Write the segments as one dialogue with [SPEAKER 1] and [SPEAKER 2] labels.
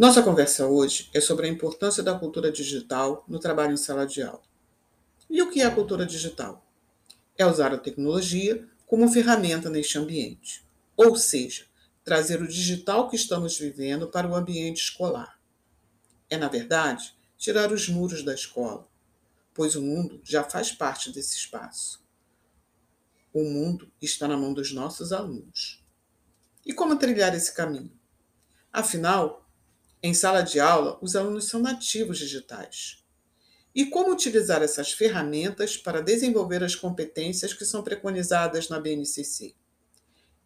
[SPEAKER 1] Nossa conversa hoje é sobre a importância da cultura digital no trabalho em sala de aula. E o que é a cultura digital? É usar a tecnologia como ferramenta neste ambiente, ou seja, trazer o digital que estamos vivendo para o ambiente escolar. É, na verdade, tirar os muros da escola, pois o mundo já faz parte desse espaço. O mundo está na mão dos nossos alunos. E como trilhar esse caminho? Afinal, em sala de aula, os alunos são nativos digitais. E como utilizar essas ferramentas para desenvolver as competências que são preconizadas na BNCC?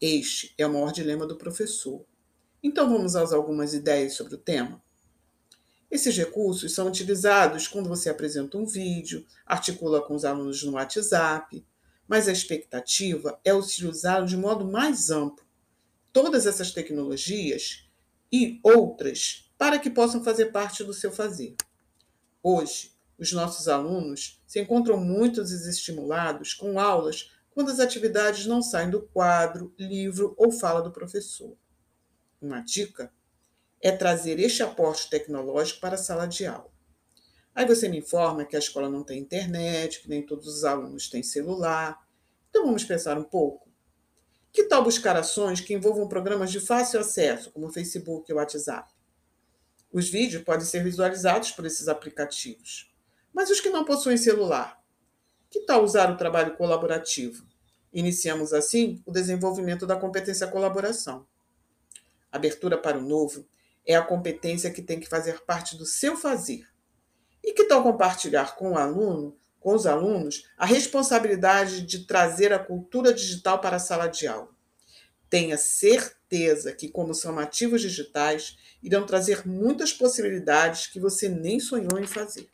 [SPEAKER 1] Este é o maior dilema do professor. Então vamos às algumas ideias sobre o tema? Esses recursos são utilizados quando você apresenta um vídeo, articula com os alunos no WhatsApp, mas a expectativa é utilizá-lo de modo mais amplo. Todas essas tecnologias e outras para que possam fazer parte do seu fazer. Hoje, os nossos alunos se encontram muito desestimulados com aulas quando as atividades não saem do quadro, livro ou fala do professor. Uma dica é trazer este aporte tecnológico para a sala de aula. Aí você me informa que a escola não tem internet, que nem todos os alunos têm celular. Então vamos pensar um pouco. Que tal buscar ações que envolvam programas de fácil acesso, como Facebook e WhatsApp? Os vídeos podem ser visualizados por esses aplicativos. Mas os que não possuem celular? Que tal usar o trabalho colaborativo? Iniciamos assim o desenvolvimento da competência colaboração. Abertura para o novo é a competência que tem que fazer parte do seu fazer. E que tal compartilhar com o aluno, com os alunos, a responsabilidade de trazer a cultura digital para a sala de aula? Tenha certeza que, como são nativos digitais, irão trazer muitas possibilidades que você nem sonhou em fazer.